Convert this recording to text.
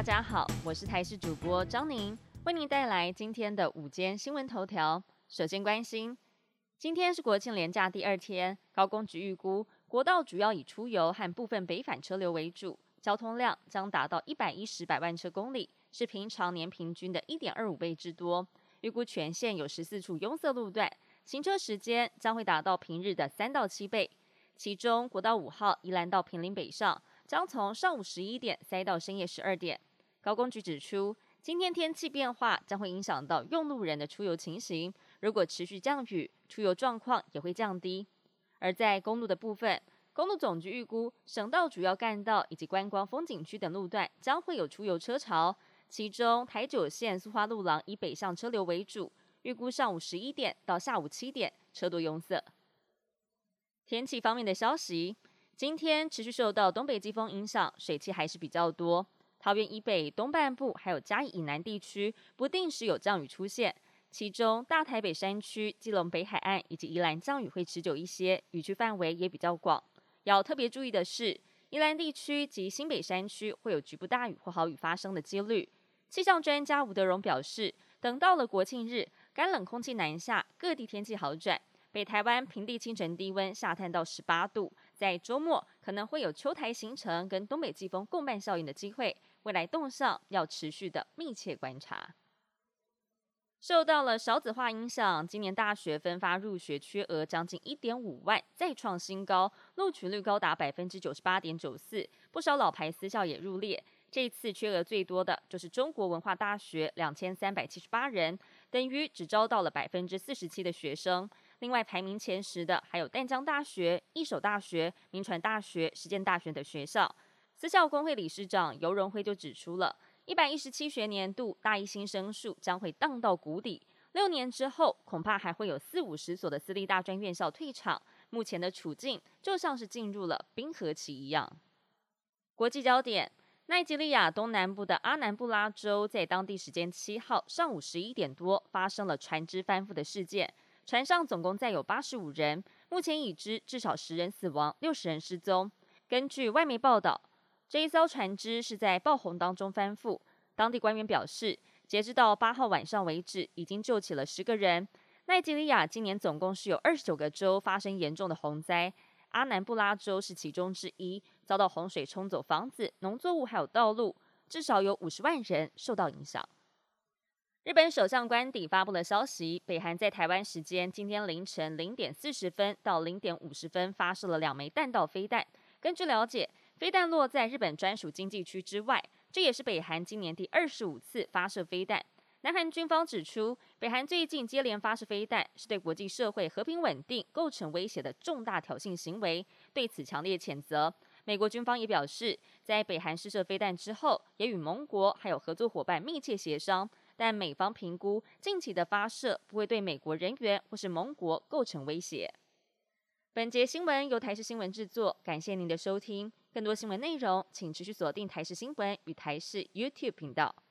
大家好，我是台视主播张宁，为您带来今天的午间新闻头条。首先关心，今天是国庆连假第二天，高工局预估国道主要以出游和部分北返车流为主，交通量将达到一百一十百万车公里，是平常年平均的一点二五倍之多。预估全线有十四处拥塞路段，行车时间将会达到平日的三到七倍。其中，国道五号宜兰到平林北上。将从上午十一点塞到深夜十二点。高工局指出，今天天气变化将会影响到用路人的出游情形。如果持续降雨，出游状况也会降低。而在公路的部分，公路总局预估，省道主要干道以及观光风景区等路段将会有出游车潮。其中，台九线苏花路廊以北向车流为主，预估上午十一点到下午七点车多拥塞。天气方面的消息。今天持续受到东北季风影响，水汽还是比较多。桃园以北东半部还有嘉义以南地区，不定时有降雨出现。其中大台北山区、基隆北海岸以及宜兰降雨会持久一些，雨区范围也比较广。要特别注意的是，宜兰地区及新北山区会有局部大雨或豪雨发生的几率。气象专家吴德荣表示，等到了国庆日，干冷空气南下，各地天气好转。北台湾平地清晨低温下探到十八度，在周末可能会有秋台形成跟东北季风共伴效应的机会，未来动向要持续的密切观察。受到了少子化影响，今年大学分发入学缺额将近一点五万，再创新高，录取率高达百分之九十八点九四，不少老牌私校也入列。这次缺额最多的就是中国文化大学两千三百七十八人，等于只招到了百分之四十七的学生。另外排名前十的还有淡江大学、一所大学、民传大学、实践大学等学校。私校工会理事长尤荣辉就指出了，一百一十七学年度大一新生数将会荡到谷底，六年之后恐怕还会有四五十所的私立大专院校退场。目前的处境就像是进入了冰河期一样。国际焦点：奈及利亚东南部的阿南布拉州在当地时间七号上午十一点多发生了船只翻覆的事件。船上总共载有八十五人，目前已知至少十人死亡，六十人失踪。根据外媒报道，这一艘船只是在爆洪当中翻覆。当地官员表示，截至到八号晚上为止，已经救起了十个人。奈及利亚今年总共是有二十九个州发生严重的洪灾，阿南布拉州是其中之一，遭到洪水冲走房子、农作物还有道路，至少有五十万人受到影响。日本首相官邸发布了消息，北韩在台湾时间今天凌晨零点四十分到零点五十分发射了两枚弹道飞弹。根据了解，飞弹落在日本专属经济区之外，这也是北韩今年第二十五次发射飞弹。南韩军方指出，北韩最近接连发射飞弹，是对国际社会和平稳定构成威胁的重大挑衅行为，对此强烈谴责。美国军方也表示，在北韩试射飞弹之后，也与盟国还有合作伙伴密切协商。但美方评估近期的发射不会对美国人员或是盟国构成威胁。本节新闻由台视新闻制作，感谢您的收听。更多新闻内容，请持续锁定台视新闻与台视 YouTube 频道。